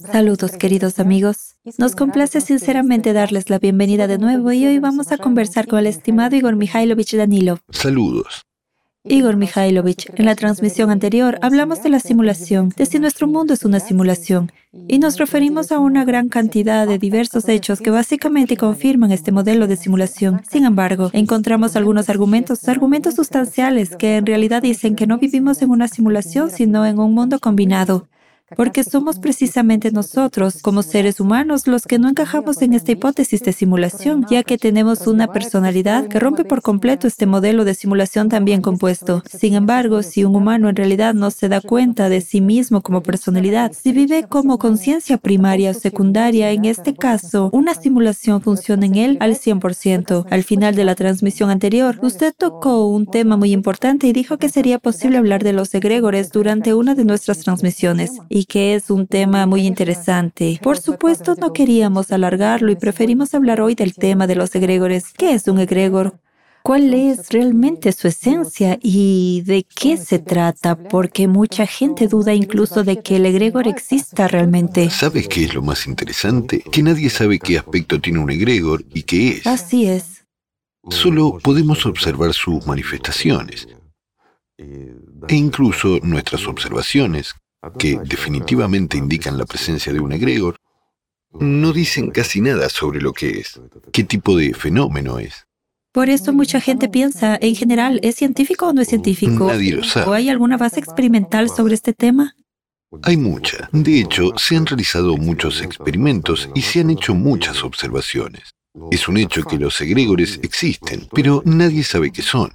Saludos queridos amigos. Nos complace sinceramente darles la bienvenida de nuevo y hoy vamos a conversar con el estimado Igor Mikhailovich Danilov. Saludos. Igor Mikhailovich, en la transmisión anterior hablamos de la simulación, de si nuestro mundo es una simulación, y nos referimos a una gran cantidad de diversos hechos que básicamente confirman este modelo de simulación. Sin embargo, encontramos algunos argumentos, argumentos sustanciales que en realidad dicen que no vivimos en una simulación, sino en un mundo combinado porque somos precisamente nosotros, como seres humanos, los que no encajamos en esta hipótesis de simulación, ya que tenemos una personalidad que rompe por completo este modelo de simulación tan bien compuesto. Sin embargo, si un humano en realidad no se da cuenta de sí mismo como personalidad, si vive como conciencia primaria o secundaria, en este caso, una simulación funciona en él al 100%. Al final de la transmisión anterior, usted tocó un tema muy importante y dijo que sería posible hablar de los egregores durante una de nuestras transmisiones y que es un tema muy interesante. Por supuesto, no queríamos alargarlo y preferimos hablar hoy del tema de los egregores. ¿Qué es un egregor? ¿Cuál es realmente su esencia y de qué se trata? Porque mucha gente duda incluso de que el egregor exista realmente. ¿Sabes qué es lo más interesante? Que nadie sabe qué aspecto tiene un egregor y qué es. Así es. Solo podemos observar sus manifestaciones e incluso nuestras observaciones, que definitivamente indican la presencia de un egregor, no dicen casi nada sobre lo que es, qué tipo de fenómeno es. Por eso mucha gente piensa, en general, ¿es científico o no es científico? Nadie lo sabe. ¿O hay alguna base experimental sobre este tema? Hay mucha. De hecho, se han realizado muchos experimentos y se han hecho muchas observaciones. Es un hecho que los egregores existen, pero nadie sabe qué son.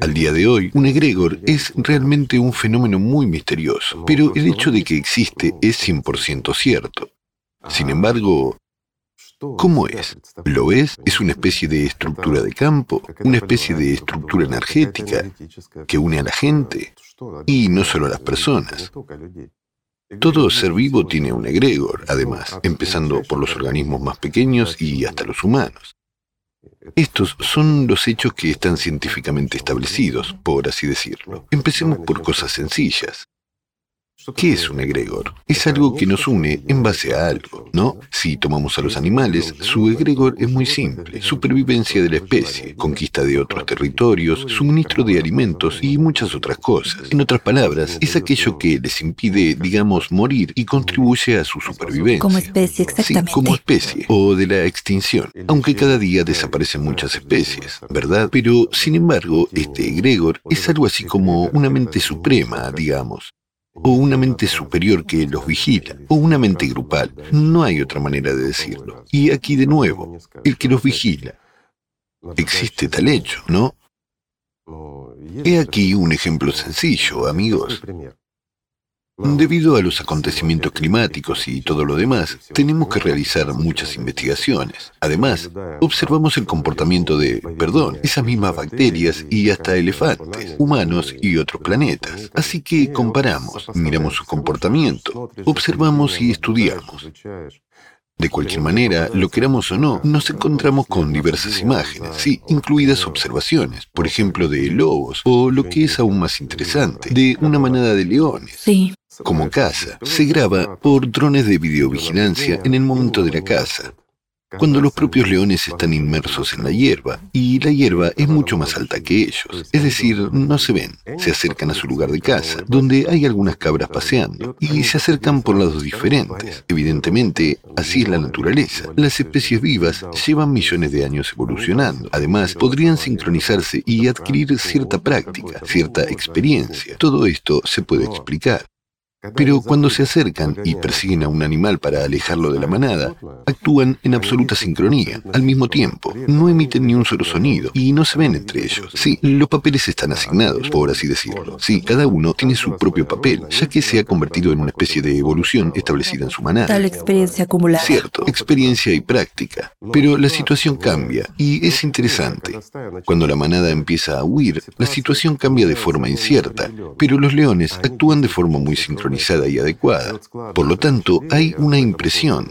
Al día de hoy, un egregor es realmente un fenómeno muy misterioso, pero el hecho de que existe es 100% cierto. Sin embargo, ¿cómo es? ¿Lo es? ¿Es una especie de estructura de campo? ¿Una especie de estructura energética que une a la gente? Y no solo a las personas. Todo ser vivo tiene un egregor, además, empezando por los organismos más pequeños y hasta los humanos. Estos son los hechos que están científicamente establecidos, por así decirlo. Empecemos por cosas sencillas. ¿Qué es un egregor? Es algo que nos une en base a algo, ¿no? Si tomamos a los animales, su egregor es muy simple. Supervivencia de la especie, conquista de otros territorios, suministro de alimentos y muchas otras cosas. En otras palabras, es aquello que les impide, digamos, morir y contribuye a su supervivencia. Como especie, exactamente. Sí, como especie, o de la extinción. Aunque cada día desaparecen muchas especies, ¿verdad? Pero, sin embargo, este egregor es algo así como una mente suprema, digamos o una mente superior que los vigila, o una mente grupal. No hay otra manera de decirlo. Y aquí de nuevo, el que los vigila. Existe tal hecho, ¿no? He aquí un ejemplo sencillo, amigos. Debido a los acontecimientos climáticos y todo lo demás, tenemos que realizar muchas investigaciones. Además, observamos el comportamiento de, perdón, esas mismas bacterias y hasta elefantes, humanos y otros planetas. Así que comparamos, miramos su comportamiento, observamos y estudiamos. De cualquier manera, lo queramos o no, nos encontramos con diversas imágenes, sí, incluidas observaciones, por ejemplo, de lobos, o lo que es aún más interesante, de una manada de leones. Sí. Como caza, se graba por drones de videovigilancia en el momento de la caza cuando los propios leones están inmersos en la hierba y la hierba es mucho más alta que ellos. Es decir, no se ven, se acercan a su lugar de caza, donde hay algunas cabras paseando, y se acercan por lados diferentes. Evidentemente, así es la naturaleza. Las especies vivas llevan millones de años evolucionando. Además, podrían sincronizarse y adquirir cierta práctica, cierta experiencia. Todo esto se puede explicar. Pero cuando se acercan y persiguen a un animal para alejarlo de la manada, actúan en absoluta sincronía, al mismo tiempo. No emiten ni un solo sonido y no se ven entre ellos. Sí, los papeles están asignados, por así decirlo. Sí, cada uno tiene su propio papel, ya que se ha convertido en una especie de evolución establecida en su manada. Tal experiencia acumulada. Cierto, experiencia y práctica. Pero la situación cambia y es interesante. Cuando la manada empieza a huir, la situación cambia de forma incierta, pero los leones actúan de forma muy sincronizada y adecuada. Por lo tanto, hay una impresión.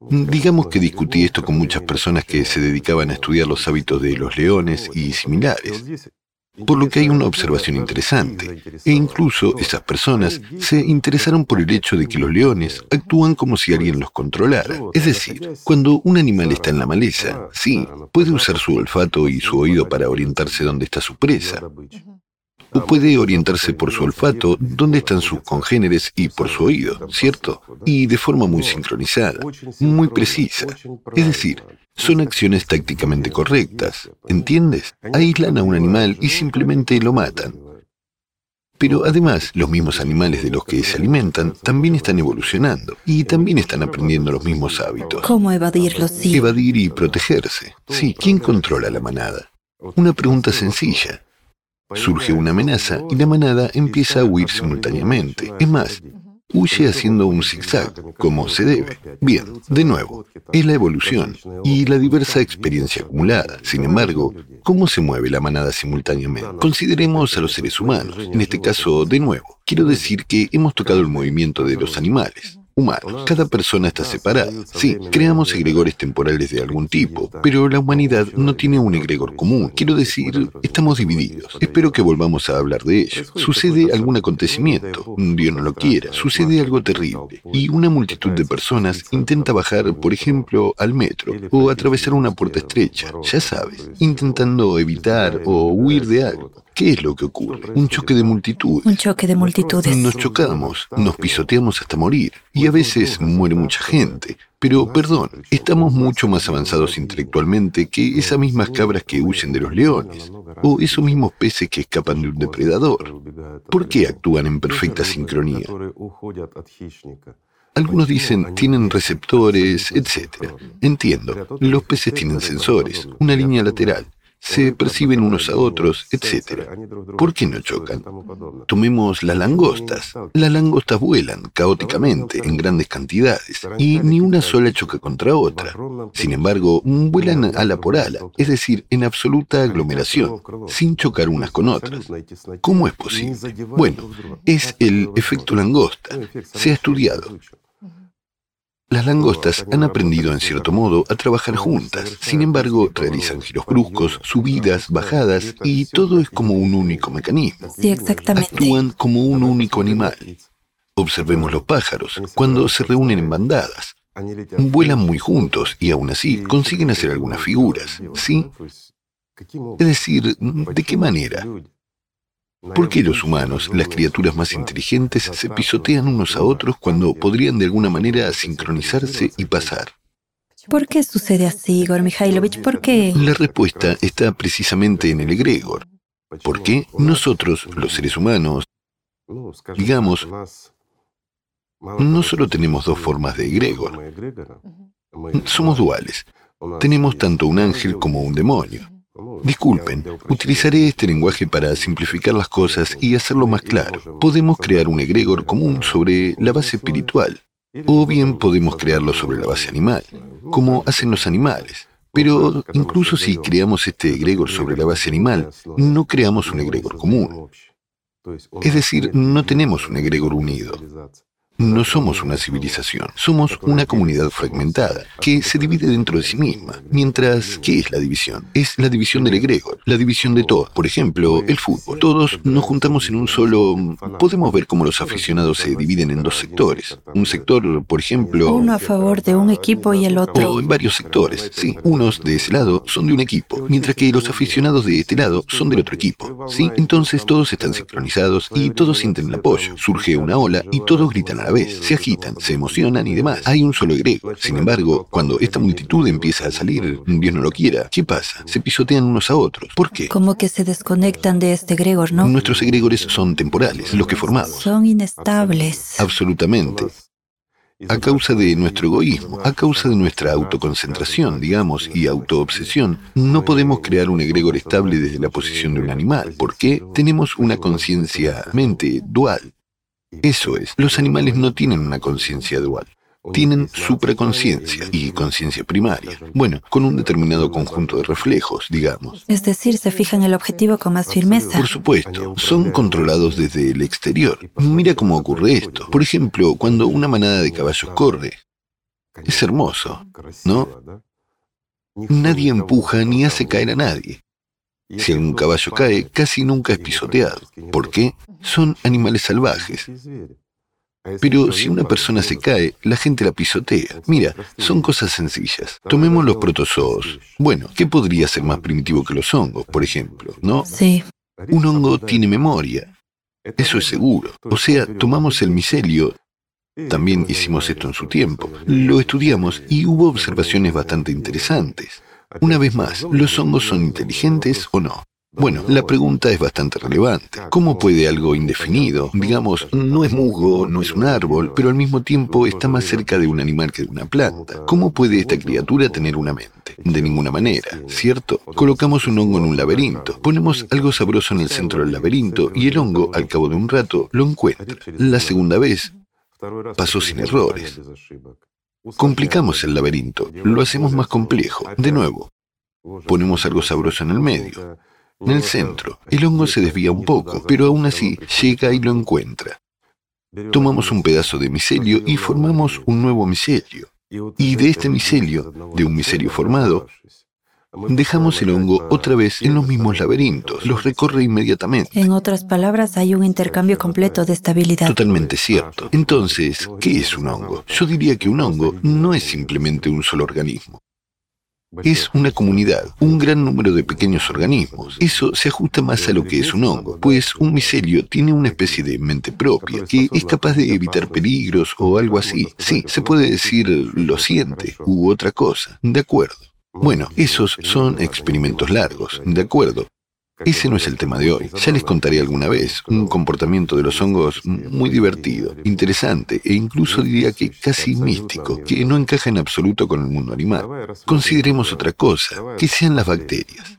Digamos que discutí esto con muchas personas que se dedicaban a estudiar los hábitos de los leones y similares. Por lo que hay una observación interesante, e incluso esas personas se interesaron por el hecho de que los leones actúan como si alguien los controlara. Es decir, cuando un animal está en la maleza, sí, puede usar su olfato y su oído para orientarse dónde está su presa. O puede orientarse por su olfato dónde están sus congéneres y por su oído, ¿cierto? Y de forma muy sincronizada, muy precisa. Es decir, son acciones tácticamente correctas, ¿entiendes? Aíslan a un animal y simplemente lo matan. Pero además, los mismos animales de los que se alimentan también están evolucionando y también están aprendiendo los mismos hábitos. ¿Cómo evadirlos? Sí. Evadir y protegerse. Sí, ¿quién controla la manada? Una pregunta sencilla. Surge una amenaza y la manada empieza a huir simultáneamente. Es más, huye haciendo un zigzag, como se debe. Bien, de nuevo, es la evolución y la diversa experiencia acumulada. Sin embargo, ¿cómo se mueve la manada simultáneamente? Consideremos a los seres humanos. En este caso, de nuevo, quiero decir que hemos tocado el movimiento de los animales humanos. Cada persona está separada. Sí, creamos egregores temporales de algún tipo, pero la humanidad no tiene un egregor común. Quiero decir, estamos divididos. Espero que volvamos a hablar de ello. Sucede algún acontecimiento, Dios no lo quiera, sucede algo terrible, y una multitud de personas intenta bajar, por ejemplo, al metro o atravesar una puerta estrecha, ya sabes, intentando evitar o huir de algo. ¿Qué es lo que ocurre? Un choque de multitudes. Un choque de multitudes. Nos chocamos, nos pisoteamos hasta morir. Y a veces muere mucha gente. Pero, perdón, estamos mucho más avanzados intelectualmente que esas mismas cabras que huyen de los leones, o esos mismos peces que escapan de un depredador. ¿Por qué actúan en perfecta sincronía? Algunos dicen tienen receptores, etc. Entiendo, los peces tienen sensores, una línea lateral se perciben unos a otros, etc. ¿Por qué no chocan? Tomemos las langostas. Las langostas vuelan caóticamente en grandes cantidades y ni una sola choca contra otra. Sin embargo, vuelan ala por ala, es decir, en absoluta aglomeración, sin chocar unas con otras. ¿Cómo es posible? Bueno, es el efecto langosta. Se ha estudiado. Las langostas han aprendido en cierto modo a trabajar juntas. Sin embargo, realizan giros bruscos, subidas, bajadas y todo es como un único mecanismo. Sí, exactamente. Actúan como un único animal. Observemos los pájaros cuando se reúnen en bandadas. Vuelan muy juntos y aún así consiguen hacer algunas figuras, ¿sí? Es decir, ¿de qué manera? ¿Por qué los humanos, las criaturas más inteligentes, se pisotean unos a otros cuando podrían de alguna manera sincronizarse y pasar? ¿Por qué sucede así, Igor Mikhailovich? ¿Por qué? La respuesta está precisamente en el egregor. ¿Por qué nosotros, los seres humanos, digamos, no solo tenemos dos formas de egregor, somos duales. Tenemos tanto un ángel como un demonio. Disculpen, utilizaré este lenguaje para simplificar las cosas y hacerlo más claro. Podemos crear un egregor común sobre la base espiritual, o bien podemos crearlo sobre la base animal, como hacen los animales. Pero incluso si creamos este egregor sobre la base animal, no creamos un egregor común. Es decir, no tenemos un egregor unido. No somos una civilización, somos una comunidad fragmentada que se divide dentro de sí misma. Mientras, ¿qué es la división? Es la división del egregor, la división de todo. Por ejemplo, el fútbol. Todos nos juntamos en un solo... Podemos ver cómo los aficionados se dividen en dos sectores. Un sector, por ejemplo... Uno a favor de un equipo y el otro... O en varios sectores, sí. Unos de ese lado son de un equipo, mientras que los aficionados de este lado son del otro equipo. ¿Sí? Entonces todos están sincronizados y todos sienten el apoyo. Surge una ola y todos gritan la vez, se agitan, se emocionan y demás. Hay un solo egregor. Sin embargo, cuando esta multitud empieza a salir, Dios no lo quiera, ¿qué pasa? Se pisotean unos a otros. ¿Por qué? Como que se desconectan de este egregor, ¿no? Nuestros egregores son temporales, los que formamos. Son inestables. Absolutamente. A causa de nuestro egoísmo, a causa de nuestra autoconcentración, digamos, y autoobsesión, no podemos crear un egregor estable desde la posición de un animal, porque tenemos una conciencia mente dual. Eso es, los animales no tienen una conciencia dual. Tienen supraconciencia y conciencia primaria. Bueno, con un determinado conjunto de reflejos, digamos. Es decir, se fijan el objetivo con más firmeza. Por supuesto, son controlados desde el exterior. Mira cómo ocurre esto. Por ejemplo, cuando una manada de caballos corre. Es hermoso, ¿no? Nadie empuja ni hace caer a nadie. Si algún caballo cae, casi nunca es pisoteado. ¿Por qué? Son animales salvajes. Pero si una persona se cae, la gente la pisotea. Mira, son cosas sencillas. Tomemos los protozoos. Bueno, ¿qué podría ser más primitivo que los hongos, por ejemplo? ¿No? Sí. Un hongo tiene memoria. Eso es seguro. O sea, tomamos el micelio. También hicimos esto en su tiempo. Lo estudiamos y hubo observaciones bastante interesantes. Una vez más, ¿los hongos son inteligentes o no? Bueno, la pregunta es bastante relevante. ¿Cómo puede algo indefinido, digamos, no es musgo, no es un árbol, pero al mismo tiempo está más cerca de un animal que de una planta? ¿Cómo puede esta criatura tener una mente? De ninguna manera, ¿cierto? Colocamos un hongo en un laberinto, ponemos algo sabroso en el centro del laberinto y el hongo, al cabo de un rato, lo encuentra. La segunda vez pasó sin errores. Complicamos el laberinto, lo hacemos más complejo. De nuevo, ponemos algo sabroso en el medio. En el centro, el hongo se desvía un poco, pero aún así llega y lo encuentra. Tomamos un pedazo de micelio y formamos un nuevo micelio. Y de este micelio, de un micelio formado, dejamos el hongo otra vez en los mismos laberintos, los recorre inmediatamente. En otras palabras, hay un intercambio completo de estabilidad. Totalmente cierto. Entonces, ¿qué es un hongo? Yo diría que un hongo no es simplemente un solo organismo. Es una comunidad, un gran número de pequeños organismos. Eso se ajusta más a lo que es un hongo, pues un micelio tiene una especie de mente propia, que es capaz de evitar peligros o algo así. Sí, se puede decir lo siente u otra cosa. De acuerdo. Bueno, esos son experimentos largos, de acuerdo. Ese no es el tema de hoy. Ya les contaré alguna vez un comportamiento de los hongos muy divertido, interesante e incluso diría que casi místico, que no encaja en absoluto con el mundo animal. Consideremos otra cosa, que sean las bacterias.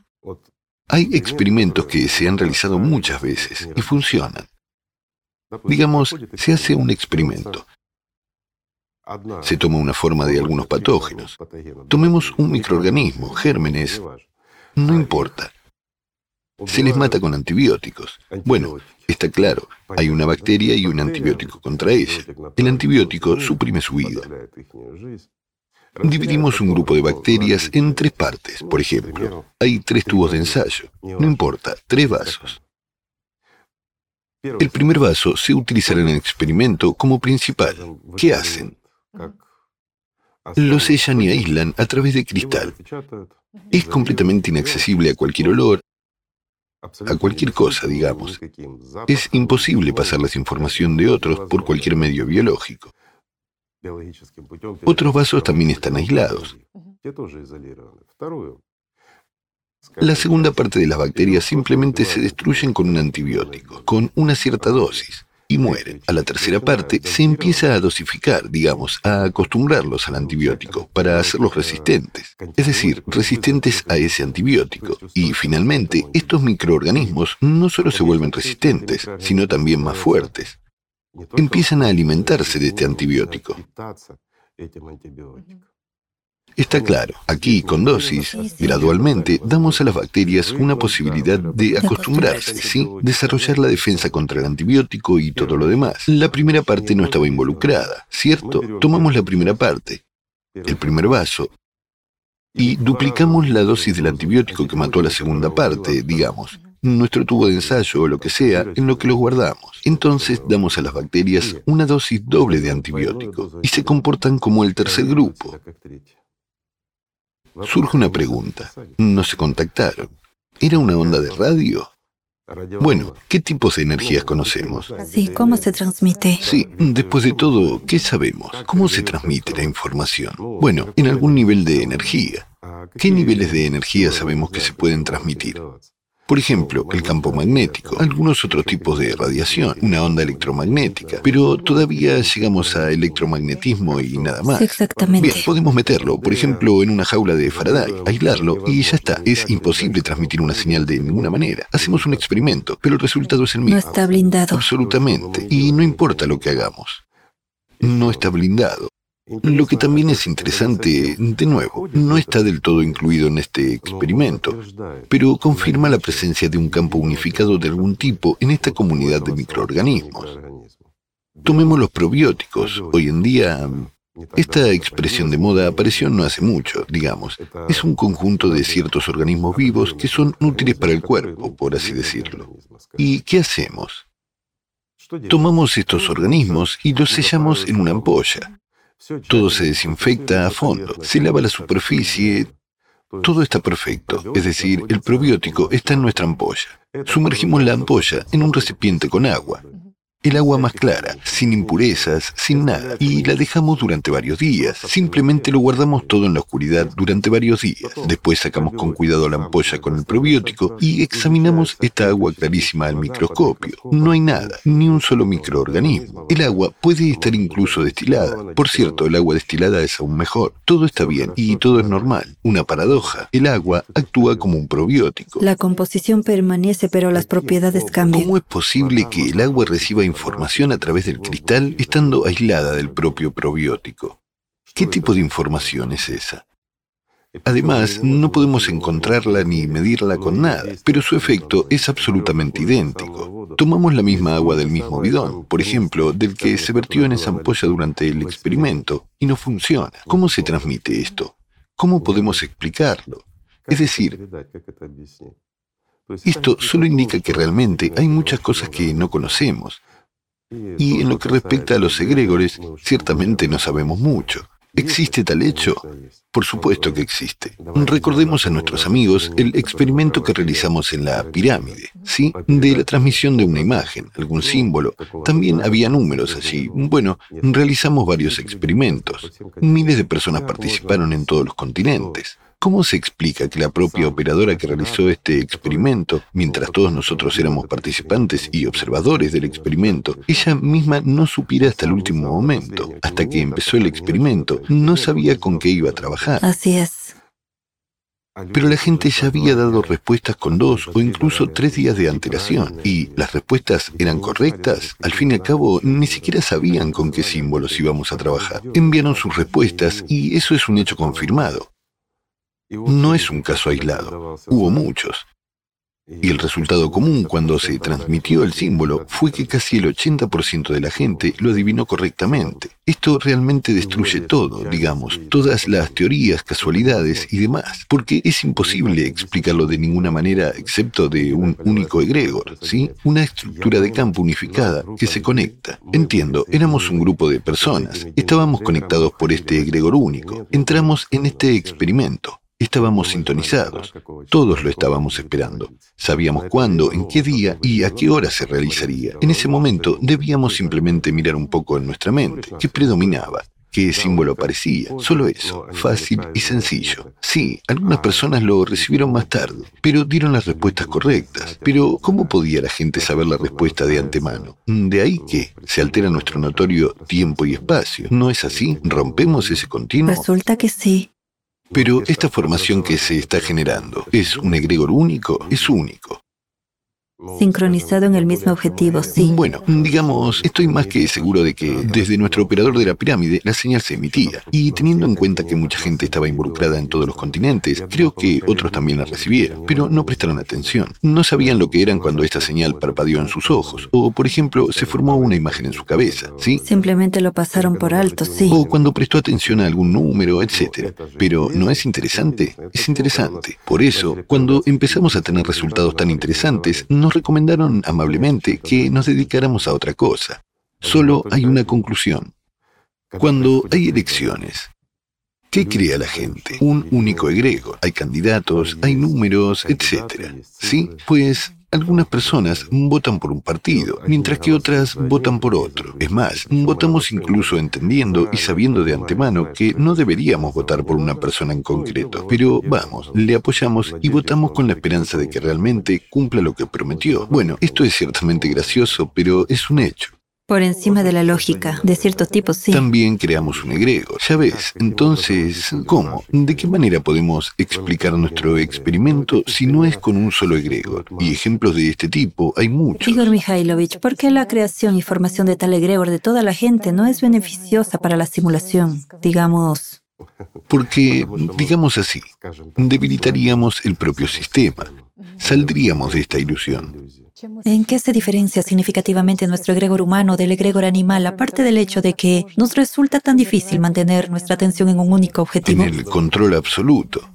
Hay experimentos que se han realizado muchas veces y funcionan. Digamos, se hace un experimento. Se toma una forma de algunos patógenos. Tomemos un microorganismo, gérmenes, no importa. Se les mata con antibióticos. Bueno, está claro, hay una bacteria y un antibiótico contra ella. El antibiótico suprime su vida. Dividimos un grupo de bacterias en tres partes, por ejemplo. Hay tres tubos de ensayo. No importa, tres vasos. El primer vaso se utilizará en el experimento como principal. ¿Qué hacen? Lo sellan y aíslan a través de cristal. Es completamente inaccesible a cualquier olor, a cualquier cosa, digamos. Es imposible pasar la información de otros por cualquier medio biológico. Otros vasos también están aislados. La segunda parte de las bacterias simplemente se destruyen con un antibiótico, con una cierta dosis y mueren. A la tercera parte se empieza a dosificar, digamos, a acostumbrarlos al antibiótico para hacerlos resistentes, es decir, resistentes a ese antibiótico. Y finalmente, estos microorganismos no solo se vuelven resistentes, sino también más fuertes. Empiezan a alimentarse de este antibiótico. Está claro, aquí con dosis, gradualmente damos a las bacterias una posibilidad de acostumbrarse, ¿sí? Desarrollar la defensa contra el antibiótico y todo lo demás. La primera parte no estaba involucrada, ¿cierto? Tomamos la primera parte, el primer vaso, y duplicamos la dosis del antibiótico que mató a la segunda parte, digamos, nuestro tubo de ensayo o lo que sea, en lo que lo guardamos. Entonces damos a las bacterias una dosis doble de antibiótico y se comportan como el tercer grupo. Surge una pregunta. No se contactaron. ¿Era una onda de radio? Bueno, ¿qué tipos de energías conocemos? Sí, ¿cómo se transmite? Sí, después de todo, ¿qué sabemos? ¿Cómo se transmite la información? Bueno, en algún nivel de energía. ¿Qué niveles de energía sabemos que se pueden transmitir? Por ejemplo, el campo magnético, algunos otros tipos de radiación, una onda electromagnética, pero todavía llegamos a electromagnetismo y nada más. Exactamente. Bien, podemos meterlo, por ejemplo, en una jaula de Faraday, aislarlo y ya está. Es imposible transmitir una señal de ninguna manera. Hacemos un experimento, pero el resultado es el mismo. No está blindado. Absolutamente. Y no importa lo que hagamos. No está blindado. Lo que también es interesante, de nuevo, no está del todo incluido en este experimento, pero confirma la presencia de un campo unificado de algún tipo en esta comunidad de microorganismos. Tomemos los probióticos. Hoy en día Esta expresión de moda apareció no hace mucho, digamos. Es un conjunto de ciertos organismos vivos que son útiles para el cuerpo, por así decirlo. ¿Y qué hacemos? Tomamos estos organismos y los sellamos en una ampolla. Todo se desinfecta a fondo, se lava la superficie, todo está perfecto, es decir, el probiótico está en nuestra ampolla. Sumergimos la ampolla en un recipiente con agua. El agua más clara, sin impurezas, sin nada, y la dejamos durante varios días. Simplemente lo guardamos todo en la oscuridad durante varios días. Después sacamos con cuidado la ampolla con el probiótico y examinamos esta agua clarísima al microscopio. No hay nada, ni un solo microorganismo. El agua puede estar incluso destilada. Por cierto, el agua destilada es aún mejor. Todo está bien y todo es normal. Una paradoja. El agua actúa como un probiótico. La composición permanece, pero las propiedades cambian. ¿Cómo es posible que el agua reciba información a través del cristal estando aislada del propio probiótico. ¿Qué tipo de información es esa? Además, no podemos encontrarla ni medirla con nada, pero su efecto es absolutamente idéntico. Tomamos la misma agua del mismo bidón, por ejemplo, del que se vertió en esa ampolla durante el experimento, y no funciona. ¿Cómo se transmite esto? ¿Cómo podemos explicarlo? Es decir, esto solo indica que realmente hay muchas cosas que no conocemos, y en lo que respecta a los egregores, ciertamente no sabemos mucho. ¿Existe tal hecho? Por supuesto que existe. Recordemos a nuestros amigos el experimento que realizamos en la pirámide, ¿sí? De la transmisión de una imagen, algún símbolo. También había números allí. Bueno, realizamos varios experimentos. Miles de personas participaron en todos los continentes. ¿Cómo se explica que la propia operadora que realizó este experimento, mientras todos nosotros éramos participantes y observadores del experimento, ella misma no supiera hasta el último momento, hasta que empezó el experimento, no sabía con qué iba a trabajar? Así es. Pero la gente ya había dado respuestas con dos o incluso tres días de antelación. Y las respuestas eran correctas. Al fin y al cabo, ni siquiera sabían con qué símbolos íbamos a trabajar. Enviaron sus respuestas y eso es un hecho confirmado. No es un caso aislado, hubo muchos. Y el resultado común cuando se transmitió el símbolo fue que casi el 80% de la gente lo adivinó correctamente. Esto realmente destruye todo, digamos, todas las teorías, casualidades y demás, porque es imposible explicarlo de ninguna manera excepto de un único egregor, ¿sí? Una estructura de campo unificada que se conecta. Entiendo, éramos un grupo de personas, estábamos conectados por este egregor único, entramos en este experimento. Estábamos sintonizados, todos lo estábamos esperando. Sabíamos cuándo, en qué día y a qué hora se realizaría. En ese momento debíamos simplemente mirar un poco en nuestra mente, qué predominaba, qué símbolo aparecía. Solo eso, fácil y sencillo. Sí, algunas personas lo recibieron más tarde, pero dieron las respuestas correctas. Pero, ¿cómo podía la gente saber la respuesta de antemano? De ahí que se altera nuestro notorio tiempo y espacio. ¿No es así? ¿Rompemos ese continuo? Resulta que sí. Pero esta formación que se está generando, ¿es un egregor único? Es único. Sincronizado en el mismo objetivo, sí. Bueno, digamos, estoy más que seguro de que desde nuestro operador de la pirámide la señal se emitía. Y teniendo en cuenta que mucha gente estaba involucrada en todos los continentes, creo que otros también la recibieron, pero no prestaron atención. No sabían lo que eran cuando esta señal parpadeó en sus ojos, o por ejemplo, se formó una imagen en su cabeza, ¿sí? Simplemente lo pasaron por alto, sí. O cuando prestó atención a algún número, etc. Pero ¿no es interesante? Es interesante. Por eso, cuando empezamos a tener resultados tan interesantes, no nos recomendaron amablemente que nos dedicáramos a otra cosa. Solo hay una conclusión. Cuando hay elecciones, ¿qué crea la gente? Un único egrego. Hay candidatos, hay números, etc. ¿Sí? Pues algunas personas votan por un partido, mientras que otras votan por otro. Es más, votamos incluso entendiendo y sabiendo de antemano que no deberíamos votar por una persona en concreto. Pero vamos, le apoyamos y votamos con la esperanza de que realmente cumpla lo que prometió. Bueno, esto es ciertamente gracioso, pero es un hecho. Por encima de la lógica, de ciertos tipos, sí. También creamos un egregor. Ya ves, entonces, ¿cómo? ¿De qué manera podemos explicar nuestro experimento si no es con un solo egregor? Y ejemplos de este tipo hay muchos. Igor Mikhailovich, ¿por qué la creación y formación de tal egregor de toda la gente no es beneficiosa para la simulación? Digamos... Porque, digamos así, debilitaríamos el propio sistema. Saldríamos de esta ilusión. ¿En qué se diferencia significativamente nuestro egregor humano del egregor animal, aparte del hecho de que nos resulta tan difícil mantener nuestra atención en un único objetivo? En el control absoluto.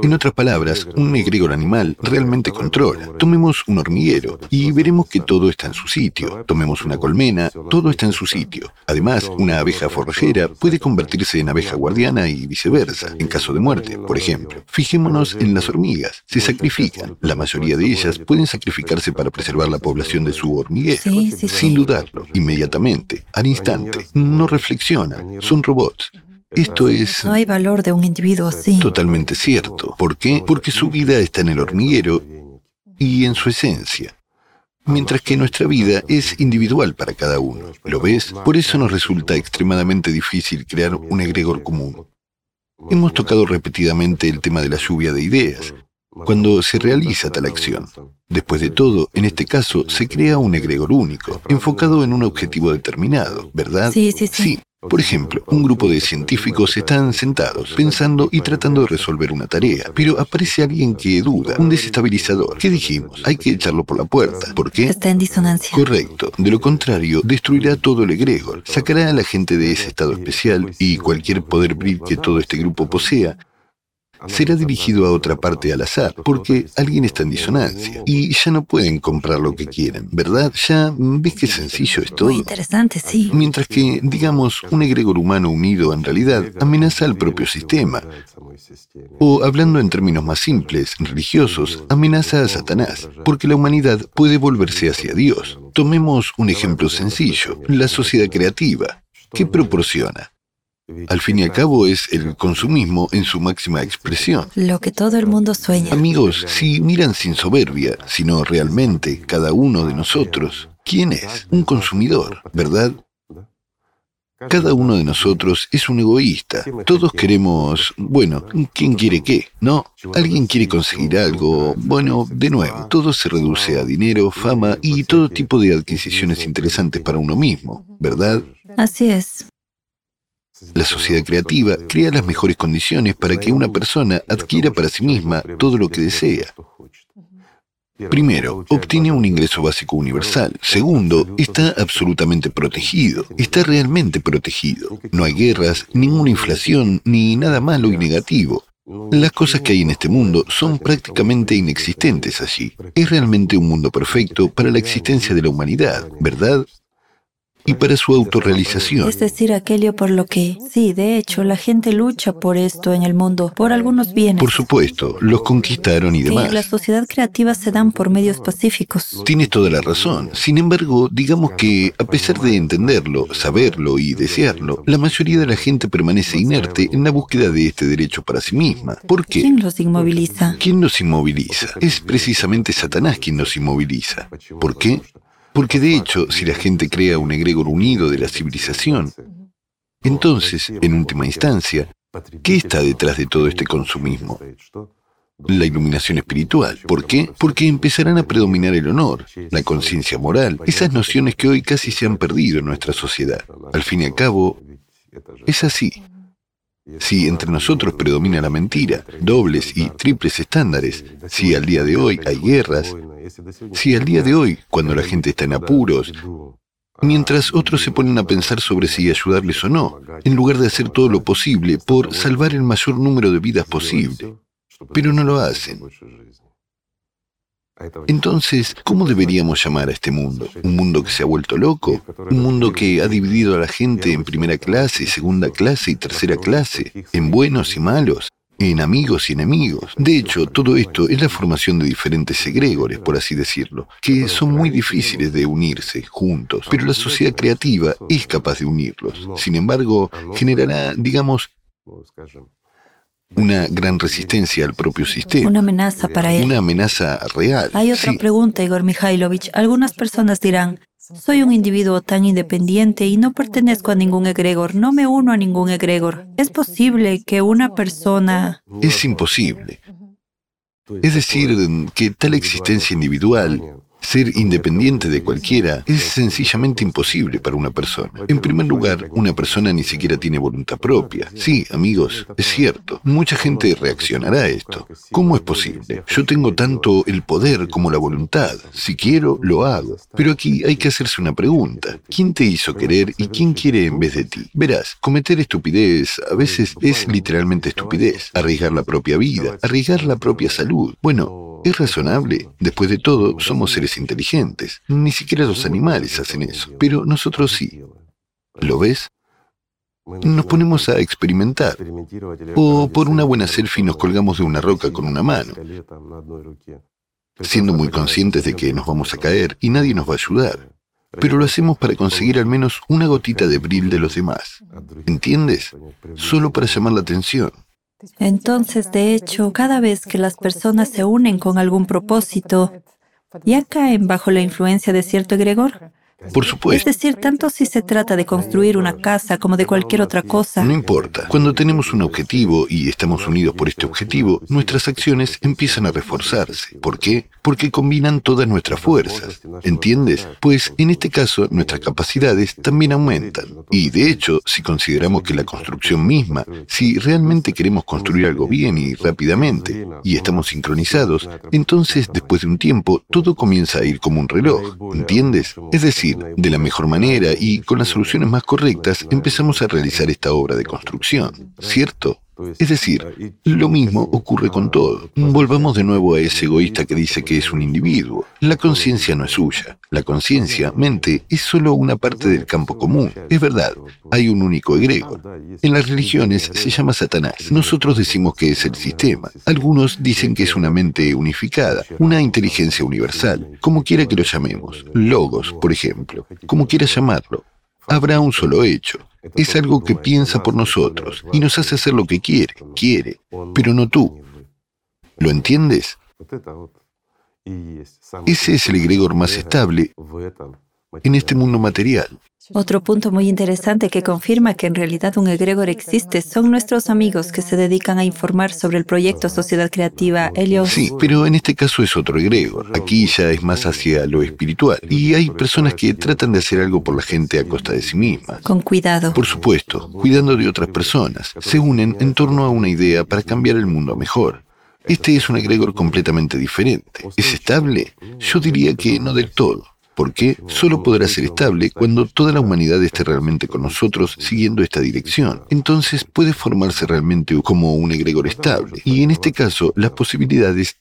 En otras palabras, un egregor animal realmente controla. Tomemos un hormiguero y veremos que todo está en su sitio. Tomemos una colmena, todo está en su sitio. Además, una abeja forrajera puede convertirse en abeja guardiana y viceversa, en caso de muerte, por ejemplo. Fijémonos en las hormigas. Se sacrifican. La mayoría de ellas pueden sacrificarse para preservar la población de su hormiguero. Sin dudarlo, inmediatamente, al instante. No reflexionan. Son robots. Esto es... No hay valor de un individuo así. Totalmente cierto. ¿Por qué? Porque su vida está en el hormiguero y en su esencia. Mientras que nuestra vida es individual para cada uno. ¿Lo ves? Por eso nos resulta extremadamente difícil crear un egregor común. Hemos tocado repetidamente el tema de la lluvia de ideas, cuando se realiza tal acción. Después de todo, en este caso, se crea un egregor único, enfocado en un objetivo determinado, ¿verdad? Sí, sí, sí. Sí, por ejemplo, un grupo de científicos están sentados, pensando y tratando de resolver una tarea, pero aparece alguien que duda, un desestabilizador. ¿Qué dijimos? Hay que echarlo por la puerta. ¿Por qué? Está en disonancia. Correcto. De lo contrario, destruirá todo el egregor, sacará a la gente de ese estado especial y cualquier poder bril que todo este grupo posea será dirigido a otra parte al azar, porque alguien está en disonancia y ya no pueden comprar lo que quieren, ¿verdad? Ya ves qué sencillo es todo. Muy interesante, sí. Mientras que, digamos, un egregor humano unido en realidad amenaza al propio sistema. O, hablando en términos más simples, religiosos, amenaza a Satanás, porque la humanidad puede volverse hacia Dios. Tomemos un ejemplo sencillo, la sociedad creativa. ¿Qué proporciona? Al fin y al cabo es el consumismo en su máxima expresión. Lo que todo el mundo sueña. Amigos, si miran sin soberbia, sino realmente cada uno de nosotros, ¿quién es? Un consumidor, ¿verdad? Cada uno de nosotros es un egoísta. Todos queremos, bueno, ¿quién quiere qué? No, alguien quiere conseguir algo. Bueno, de nuevo, todo se reduce a dinero, fama y todo tipo de adquisiciones interesantes para uno mismo, ¿verdad? Así es. La sociedad creativa crea las mejores condiciones para que una persona adquiera para sí misma todo lo que desea. Primero, obtiene un ingreso básico universal. Segundo, está absolutamente protegido. Está realmente protegido. No hay guerras, ninguna inflación, ni nada malo y negativo. Las cosas que hay en este mundo son prácticamente inexistentes allí. Es realmente un mundo perfecto para la existencia de la humanidad, ¿verdad? Y para su autorrealización. Es decir, aquello por lo que, sí, de hecho, la gente lucha por esto en el mundo, por algunos bienes. Por supuesto, los conquistaron y demás. Sí, la sociedad creativa se dan por medios pacíficos. Tienes toda la razón. Sin embargo, digamos que, a pesar de entenderlo, saberlo y desearlo, la mayoría de la gente permanece inerte en la búsqueda de este derecho para sí misma. ¿Por qué? ¿Quién los inmoviliza? ¿Quién nos inmoviliza? Es precisamente Satanás quien nos inmoviliza. ¿Por qué? Porque de hecho, si la gente crea un egregor unido de la civilización, entonces, en última instancia, ¿qué está detrás de todo este consumismo? La iluminación espiritual. ¿Por qué? Porque empezarán a predominar el honor, la conciencia moral, esas nociones que hoy casi se han perdido en nuestra sociedad. Al fin y al cabo, es así. Si entre nosotros predomina la mentira, dobles y triples estándares, si al día de hoy hay guerras, si al día de hoy, cuando la gente está en apuros, mientras otros se ponen a pensar sobre si ayudarles o no, en lugar de hacer todo lo posible por salvar el mayor número de vidas posible, pero no lo hacen. Entonces, ¿cómo deberíamos llamar a este mundo? ¿Un mundo que se ha vuelto loco? ¿Un mundo que ha dividido a la gente en primera clase, segunda clase y tercera clase? ¿En buenos y malos? En amigos y enemigos. De hecho, todo esto es la formación de diferentes egregores, por así decirlo, que son muy difíciles de unirse juntos, pero la sociedad creativa es capaz de unirlos. Sin embargo, generará, digamos, una gran resistencia al propio sistema. Una amenaza para él. Una amenaza real. Hay otra pregunta, Igor Mikhailovich. Algunas personas dirán, soy un individuo tan independiente y no pertenezco a ningún egregor, no me uno a ningún egregor. ¿Es posible que una persona... Es imposible. Es decir, que tal existencia individual Ser independiente de cualquiera es sencillamente imposible para una persona. En primer lugar, una persona ni siquiera tiene voluntad propia. Sí, amigos, es cierto. Mucha gente reaccionará a esto. ¿Cómo es posible? Yo tengo tanto el poder como la voluntad. Si quiero, lo hago. Pero aquí hay que hacerse una pregunta. ¿Quién te hizo querer y quién quiere en vez de ti? Verás, cometer estupidez a veces es literalmente estupidez. Arriesgar la propia vida, arriesgar la propia salud. Bueno, es razonable. Después de todo, somos seres inteligentes. Ni siquiera los animales hacen eso. Pero nosotros sí. ¿Lo ves? Nos ponemos a experimentar. O por una buena selfie nos colgamos de una roca con una mano, siendo muy conscientes de que nos vamos a caer y nadie nos va a ayudar. Pero lo hacemos para conseguir al menos una gotita de bril de los demás. ¿Entiendes? Solo para llamar la atención. Entonces, de hecho, cada vez que las personas se unen con algún propósito, ya caen bajo la influencia de cierto egregor. Por supuesto. Es decir, tanto si se trata de construir una casa como de cualquier otra cosa. No importa. Cuando tenemos un objetivo y estamos unidos por este objetivo, nuestras acciones empiezan a reforzarse. ¿Por qué? Porque combinan todas nuestras fuerzas. ¿Entiendes? Pues en este caso nuestras capacidades también aumentan. Y de hecho, si consideramos que la construcción misma, si realmente queremos construir algo bien y rápidamente, y estamos sincronizados, entonces después de un tiempo todo comienza a ir como un reloj. ¿Entiendes? Es decir, de la mejor manera y con las soluciones más correctas empezamos a realizar esta obra de construcción, ¿cierto? Es decir, lo mismo ocurre con todo. Volvamos de nuevo a ese egoísta que dice que es un individuo. La conciencia no es suya. La conciencia, mente, es solo una parte del campo común. Es verdad, hay un único egregor. En las religiones se llama Satanás. Nosotros decimos que es el sistema. Algunos dicen que es una mente unificada, una inteligencia universal, como quiera que lo llamemos. Logos, por ejemplo, como quiera llamarlo. Habrá un solo hecho. Es algo que piensa por nosotros y nos hace hacer lo que quiere, quiere, pero no tú. ¿Lo entiendes? Ese es el egregor más estable en este mundo material. Otro punto muy interesante que confirma que en realidad un egregor existe son nuestros amigos que se dedican a informar sobre el proyecto Sociedad Creativa Helios. Sí, pero en este caso es otro egregor. Aquí ya es más hacia lo espiritual. Y hay personas que tratan de hacer algo por la gente a costa de sí mismas. Con cuidado. Por supuesto, cuidando de otras personas. Se unen en torno a una idea para cambiar el mundo mejor. Este es un egregor completamente diferente. ¿Es estable? Yo diría que no del todo porque solo podrá ser estable cuando toda la humanidad esté realmente con nosotros siguiendo esta dirección. Entonces puede formarse realmente como un egregor estable. Y en este caso, las posibilidades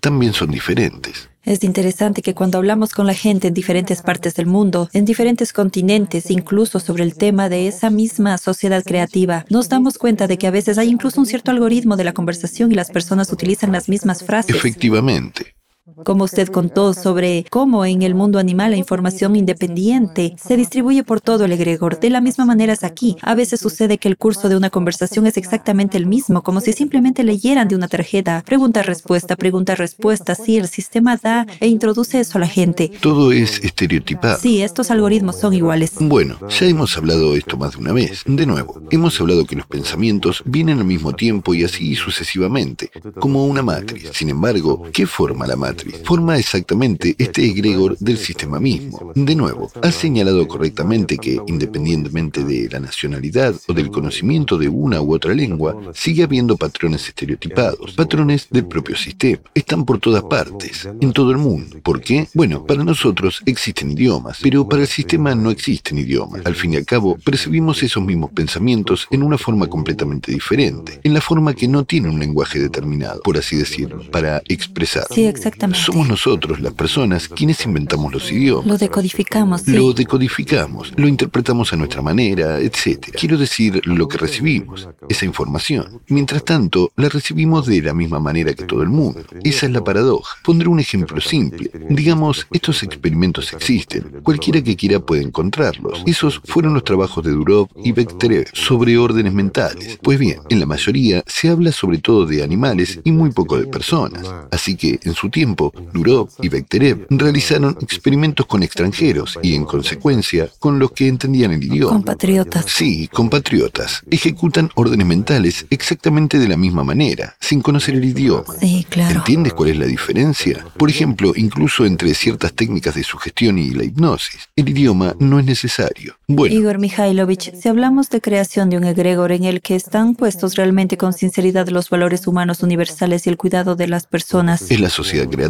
también son diferentes. Es interesante que cuando hablamos con la gente en diferentes partes del mundo, en diferentes continentes, incluso sobre el tema de esa misma sociedad creativa, nos damos cuenta de que a veces hay incluso un cierto algoritmo de la conversación y las personas utilizan las mismas frases. Efectivamente como usted contó sobre cómo en el mundo animal la información independiente se distribuye por todo el egregor. De la misma manera es aquí. A veces sucede que el curso de una conversación es exactamente el mismo, como si simplemente leyeran de una tarjeta. Pregunta-respuesta, pregunta-respuesta. Sí, el sistema da e introduce eso a la gente. Todo es estereotipado. Sí, estos algoritmos son iguales. Bueno, ya hemos hablado esto más de una vez. De nuevo, hemos hablado que los pensamientos vienen al mismo tiempo y así sucesivamente, como una matriz. Sin embargo, ¿qué forma la matriz? Forma exactamente este egregor del sistema mismo. De nuevo, ha señalado correctamente que, independientemente de la nacionalidad o del conocimiento de una u otra lengua, sigue habiendo patrones estereotipados, patrones del propio sistema. Están por todas partes, en todo el mundo. ¿Por qué? Bueno, para nosotros existen idiomas, pero para el sistema no existen idiomas. Al fin y al cabo, percibimos esos mismos pensamientos en una forma completamente diferente, en la forma que no tiene un lenguaje determinado, por así decirlo, para expresar. Sí, exactamente. Somos nosotros, las personas, quienes inventamos los idiomas. Lo decodificamos. Sí. Lo decodificamos, lo interpretamos a nuestra manera, etc. Quiero decir, lo que recibimos, esa información. Mientras tanto, la recibimos de la misma manera que todo el mundo. Esa es la paradoja. Pondré un ejemplo simple. Digamos, estos experimentos existen. Cualquiera que quiera puede encontrarlos. Esos fueron los trabajos de Durov y Bechterev sobre órdenes mentales. Pues bien, en la mayoría se habla sobre todo de animales y muy poco de personas. Así que, en su tiempo, tiempo, Durov y Bekterev realizaron experimentos con extranjeros y, en consecuencia, con los que entendían el idioma. Compatriotas. Sí, compatriotas. Ejecutan órdenes mentales exactamente de la misma manera, sin conocer el idioma. Sí, claro. ¿Entiendes cuál es la diferencia? Por ejemplo, incluso entre ciertas técnicas de sugestión y la hipnosis, el idioma no es necesario. Bueno, Igor Mikhailovich, si hablamos de creación de un egregor en el que están puestos realmente con sinceridad los valores humanos universales y el cuidado de las personas, es la sociedad creativa.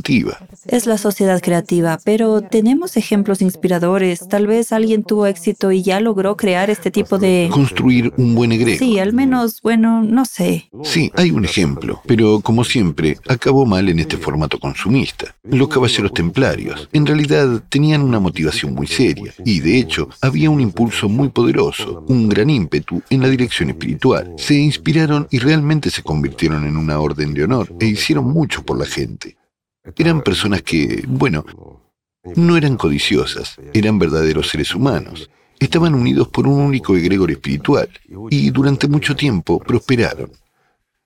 Es la sociedad creativa, pero tenemos ejemplos inspiradores. Tal vez alguien tuvo éxito y ya logró crear este tipo de... Construir un buen egregor. Sí, al menos, bueno, no sé. Sí, hay un ejemplo, pero como siempre, acabó mal en este formato consumista. Los caballeros templarios, en realidad, tenían una motivación muy seria, y de hecho, había un impulso muy poderoso, un gran ímpetu en la dirección espiritual. Se inspiraron y realmente se convirtieron en una orden de honor, e hicieron mucho por la gente. Eran personas que, bueno, no eran codiciosas, eran verdaderos seres humanos. Estaban unidos por un único egregor espiritual, y durante mucho tiempo prosperaron.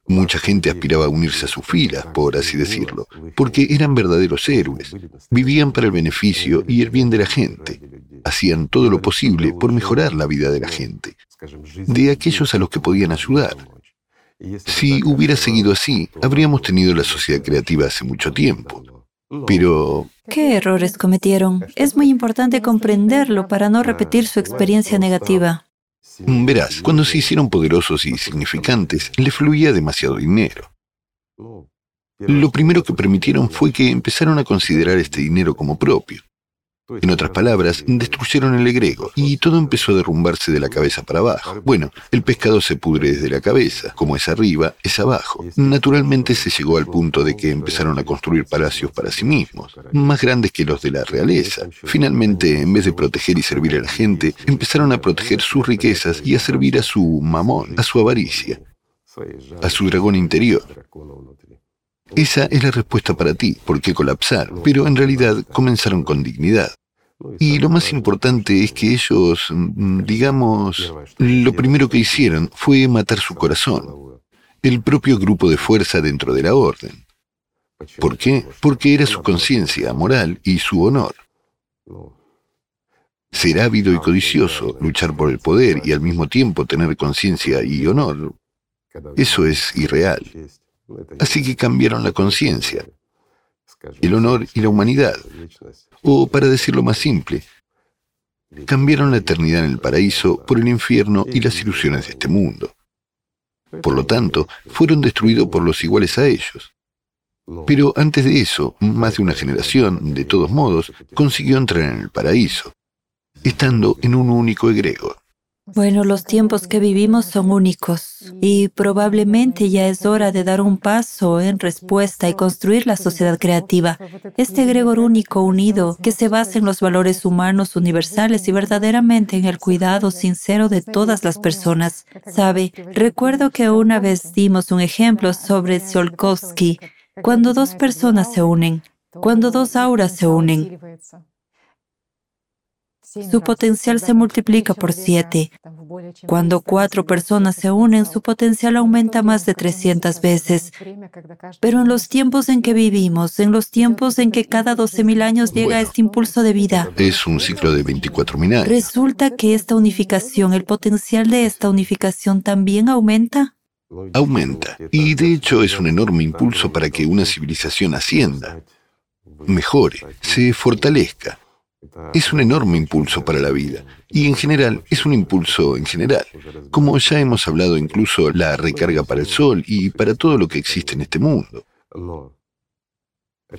Mucha gente aspiraba a unirse a sus filas, por así decirlo, porque eran verdaderos héroes. Vivían para el beneficio y el bien de la gente. Hacían todo lo posible por mejorar la vida de la gente, de aquellos a los que podían ayudar. Si hubiera seguido así, habríamos tenido la sociedad creativa hace mucho tiempo. Pero ¿Qué errores cometieron? Es muy importante comprenderlo para no repetir su experiencia negativa. verás, cuando se hicieron poderosos y significantes, les fluía demasiado dinero. Lo primero que permitieron fue que empezaron a considerar este dinero como propio. En otras palabras, destruyeron el egregor y todo empezó a derrumbarse de la cabeza para abajo. Bueno, el pescado se pudre desde la cabeza, como es arriba, es abajo. Naturalmente se llegó al punto de que empezaron a construir palacios para sí mismos, más grandes que los de la realeza. Finalmente, en vez de proteger y servir a la gente, empezaron a proteger sus riquezas y a servir a su mamón, a su avaricia, a su dragón interior. Esa es la respuesta para ti, por qué colapsar, pero en realidad comenzaron con dignidad. Y lo más importante es que ellos, mm, digamos, lo primero que hicieron fue matar su corazón, el propio grupo de fuerza dentro de la orden. ¿Por qué? Porque era su conciencia moral y su honor. Ser ávido y codicioso, luchar por el poder y al mismo tiempo tener conciencia y honor, eso es irreal. Así que cambiaron la conciencia, el honor y la humanidad. O, para decirlo más simple, cambiaron la eternidad en el paraíso por el infierno y las ilusiones de este mundo. Por lo tanto, fueron destruidos por los iguales a ellos. Pero antes de eso, más de una generación, de todos modos, consiguió entrar en el paraíso, estando en un único egregor. Bueno, los tiempos que vivimos son únicos y probablemente ya es hora de dar un paso en respuesta y construir la sociedad creativa, este egregor único, unido, que se basa en los valores humanos universales y verdaderamente en el cuidado sincero de todas las personas. Sabe, recuerdo que una vez dimos un ejemplo sobre Tsiolkovsky, cuando dos personas se unen, cuando dos auras se unen, su potencial se multiplica por siete. Cuando cuatro personas se unen, su potencial aumenta más de 300 veces. Pero en los tiempos en que vivimos, en los tiempos en que cada 12.000 años llega Bueno. este impulso de vida, Es un ciclo de 24.000 años. resulta que esta unificación, el potencial de esta unificación también aumenta. Aumenta. Y de hecho es un enorme impulso para que una civilización ascienda, mejore, se fortalezca. Es un enorme impulso para la vida. Y en general, es un impulso en general. Como ya hemos hablado incluso la recarga para el sol y para todo lo que existe en este mundo.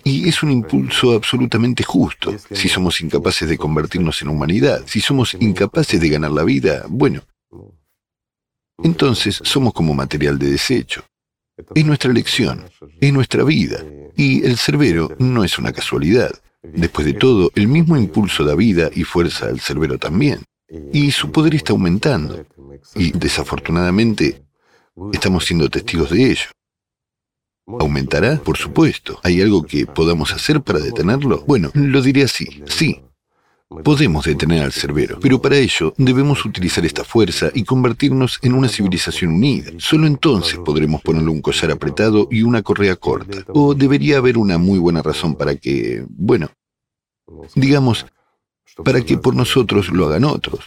Y es un impulso absolutamente justo. Si somos incapaces de convertirnos en humanidad, si somos incapaces de ganar la vida, bueno, entonces somos como material de desecho. Es nuestra elección, es nuestra vida. Y el cerbero no es una casualidad. Después de todo, el mismo impulso da vida y fuerza al cerbero también. Y su poder está aumentando. Y desafortunadamente, estamos siendo testigos de ello. ¿Aumentará? Por supuesto. ¿Hay algo que podamos hacer para detenerlo? Bueno, lo diré así, sí. Podemos detener al cerbero, pero para ello debemos utilizar esta fuerza y convertirnos en una civilización unida. Solo entonces podremos ponerle un collar apretado y una correa corta. O debería haber una muy buena razón para que, bueno, digamos, para que por nosotros lo hagan otros.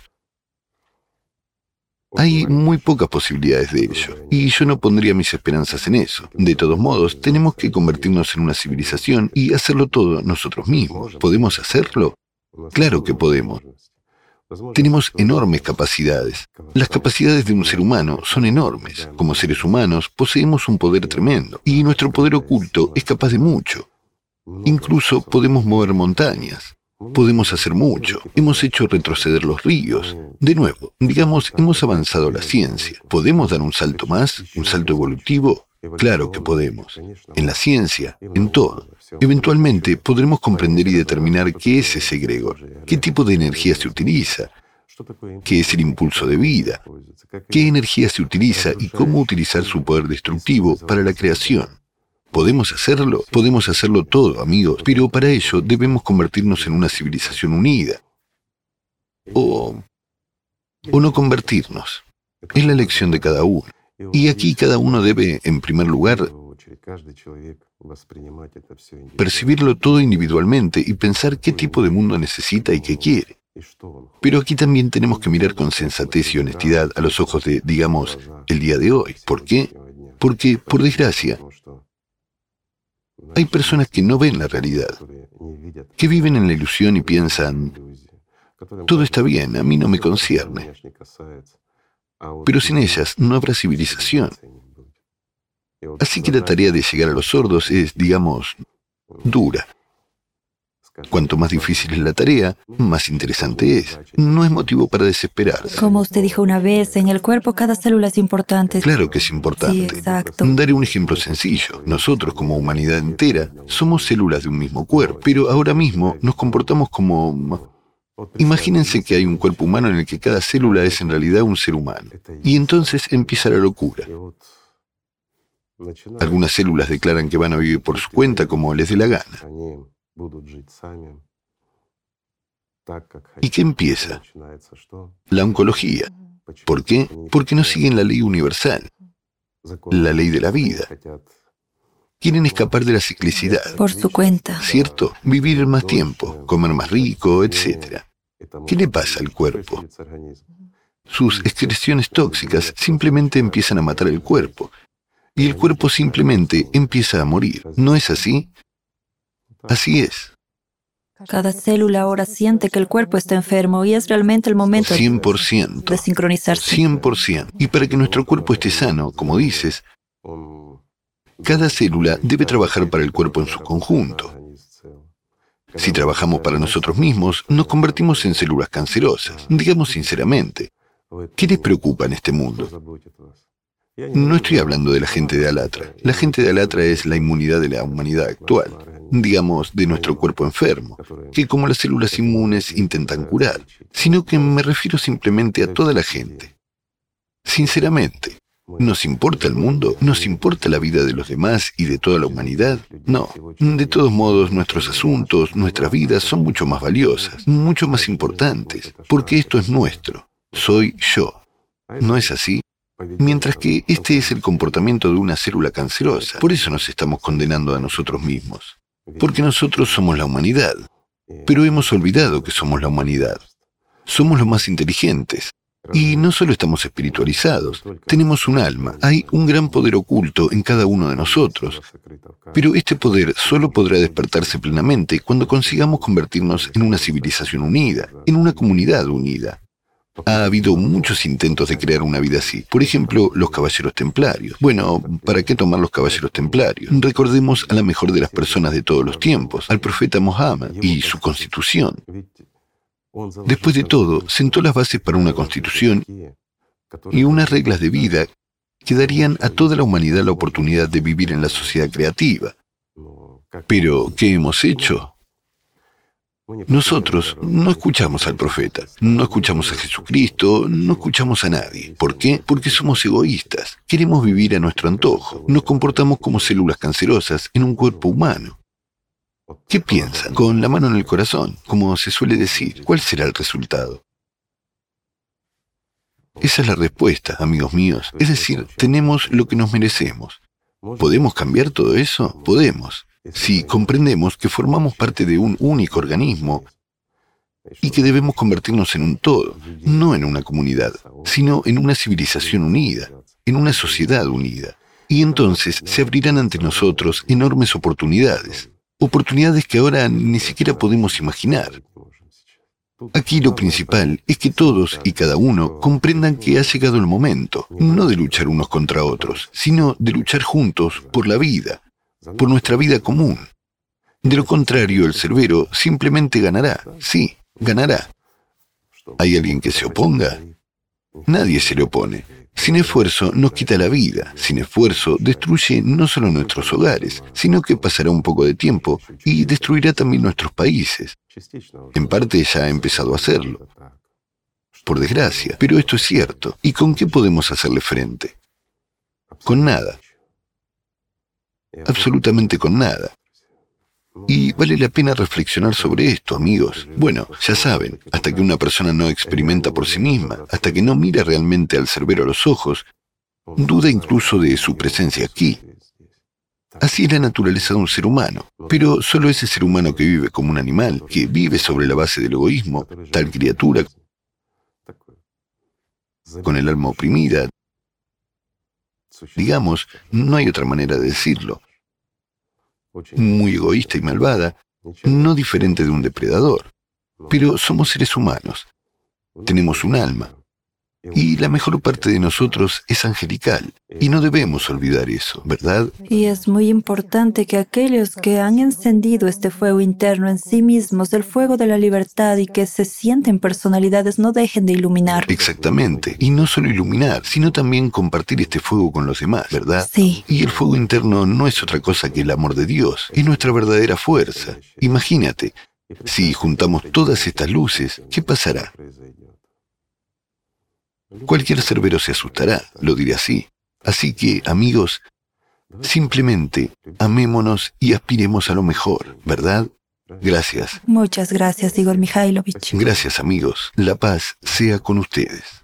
Hay muy pocas posibilidades de ello, y yo no pondría mis esperanzas en eso. De todos modos, tenemos que convertirnos en una civilización y hacerlo todo nosotros mismos. ¿Podemos hacerlo? Claro que podemos. Tenemos enormes capacidades. Las capacidades de un ser humano son enormes. Como seres humanos poseemos un poder tremendo y nuestro poder oculto es capaz de mucho. Incluso podemos mover montañas. Podemos hacer mucho. Hemos hecho retroceder los ríos. De nuevo, digamos, hemos avanzado la ciencia. ¿Podemos dar un salto más? ¿Un salto evolutivo? Claro que podemos. En la ciencia, en todo. Eventualmente podremos comprender y determinar qué es ese egregor, qué tipo de energía se utiliza, qué es el impulso de vida, qué energía se utiliza y cómo utilizar su poder destructivo para la creación. ¿Podemos hacerlo? Podemos hacerlo todo, amigos, pero para ello debemos convertirnos en una civilización unida. O, o no convertirnos. Es la elección de cada uno. Y aquí cada uno debe, en primer lugar, percibirlo todo individualmente y pensar qué tipo de mundo necesita y qué quiere. Pero aquí también tenemos que mirar con sensatez y honestidad a los ojos de, digamos, el día de hoy. ¿Por qué? Porque, por desgracia, hay personas que no ven la realidad, que viven en la ilusión y piensan, todo está bien, a mí no me concierne. Pero sin ellas no habrá civilización. Así que la tarea de llegar a los sordos es, digamos, dura. Cuanto más difícil es la tarea, más interesante es. No es motivo para desesperarse. Como usted dijo una vez, en el cuerpo cada célula es importante. Claro que es importante. Sí, exacto. Daré un ejemplo sencillo. Nosotros, como humanidad entera, somos células de un mismo cuerpo, pero ahora mismo nos comportamos como... Imagínense que hay un cuerpo humano en el que cada célula es en realidad un ser humano. Y entonces empieza la locura. Algunas células declaran que van a vivir por su cuenta como les dé la gana. ¿Y qué empieza? La oncología. ¿Por qué? Porque no siguen la ley universal, la ley de la vida. Quieren escapar de la ciclicidad. Por su cuenta. ¿Cierto? Vivir más tiempo, comer más rico, etc. ¿Qué le pasa al cuerpo? Sus excreciones tóxicas simplemente empiezan a matar el cuerpo y el cuerpo simplemente empieza a morir. ¿No es así? Así es. Cada célula ahora siente que el cuerpo está enfermo y es realmente el momento 100%, de sincronizarse. 100%. Y para que nuestro cuerpo esté sano, como dices, cada célula debe trabajar para el cuerpo en su conjunto. Si trabajamos para nosotros mismos, nos convertimos en células cancerosas. Digamos sinceramente, ¿qué les preocupa en este mundo? No estoy hablando de la gente de Alatra. La gente de Alatra es la inmunidad de la humanidad actual, digamos, de nuestro cuerpo enfermo, que como las células inmunes intentan curar, sino que me refiero simplemente a toda la gente. Sinceramente, ¿nos importa el mundo? ¿Nos importa la vida de los demás y de toda la humanidad? No. De todos modos, nuestros asuntos, nuestras vidas son mucho más valiosas, mucho más importantes, porque esto es nuestro. Soy yo. ¿No es así? Mientras que este es el comportamiento de una célula cancerosa. Por eso nos estamos condenando a nosotros mismos. Porque nosotros somos la humanidad. Pero hemos olvidado que somos la humanidad. Somos los más inteligentes. Y no solo estamos espiritualizados, tenemos un alma, hay un gran poder oculto en cada uno de nosotros. Pero este poder solo podrá despertarse plenamente cuando consigamos convertirnos en una civilización unida, en una comunidad unida. Ha habido muchos intentos de crear una vida así. Por ejemplo, los caballeros templarios. Bueno, ¿para qué tomar los caballeros templarios? Recordemos a la mejor de las personas de todos los tiempos, al profeta Mohammed y su constitución. Después de todo, sentó las bases para una constitución y unas reglas de vida que darían a toda la humanidad la oportunidad de vivir en la sociedad creativa. Pero, ¿qué hemos hecho? Nosotros no escuchamos al profeta, no escuchamos a Jesucristo, no escuchamos a nadie. ¿Por qué? Porque somos egoístas. Queremos vivir a nuestro antojo. Nos comportamos como células cancerosas en un cuerpo humano. ¿Qué piensan? Con la mano en el corazón, como se suele decir. ¿Cuál será el resultado? Esa es la respuesta, amigos míos. Es decir, tenemos lo que nos merecemos. ¿Podemos cambiar todo eso? Podemos. Si comprendemos que formamos parte de un único organismo y que debemos convertirnos en un todo, no en una comunidad, sino en una civilización unida, en una sociedad unida. Y entonces se abrirán ante nosotros enormes oportunidades, oportunidades que ahora ni siquiera podemos imaginar. Aquí lo principal es que todos y cada uno comprendan que ha llegado el momento, no de luchar unos contra otros, sino de luchar juntos por la vida, por nuestra vida común. De lo contrario, el cerbero simplemente ganará, sí, ganará. ¿Hay alguien que se oponga? Nadie se le opone. Sin esfuerzo nos quita la vida, sin esfuerzo destruye no solo nuestros hogares, sino que pasará un poco de tiempo y destruirá también nuestros países. En parte ya ha empezado a hacerlo. Por desgracia, pero esto es cierto. ¿Y con qué podemos hacerle frente? Con nada. Absolutamente con nada. Y vale la pena reflexionar sobre esto, amigos. Bueno, ya saben, hasta que una persona no experimenta por sí misma, hasta que no mira realmente al cerbero a los ojos, duda incluso de su presencia aquí. Así es la naturaleza de un ser humano, pero solo ese ser humano que vive como un animal, que vive sobre la base del egoísmo, tal criatura, con el alma oprimida, digamos, no hay otra manera de decirlo, muy egoísta y malvada, no diferente de un depredador. Pero somos seres humanos. Tenemos un alma. Y la mejor parte de nosotros es angelical. Y no debemos olvidar eso, ¿verdad? Y es muy importante que aquellos que han encendido este fuego interno en sí mismos, el fuego de la libertad y que se sienten personalidades, no dejen de iluminar. Exactamente. Y no solo iluminar, sino también compartir este fuego con los demás, ¿verdad? Sí. Y el fuego interno no es otra cosa que el amor de Dios. Es nuestra verdadera fuerza. Imagínate, si juntamos todas estas luces, ¿qué pasará? Cualquier cerbero se asustará, lo diré así. Así que, amigos, simplemente amémonos y aspiremos a lo mejor, ¿verdad? Gracias. Muchas gracias, Igor Mikhailovich. Gracias, amigos. La paz sea con ustedes.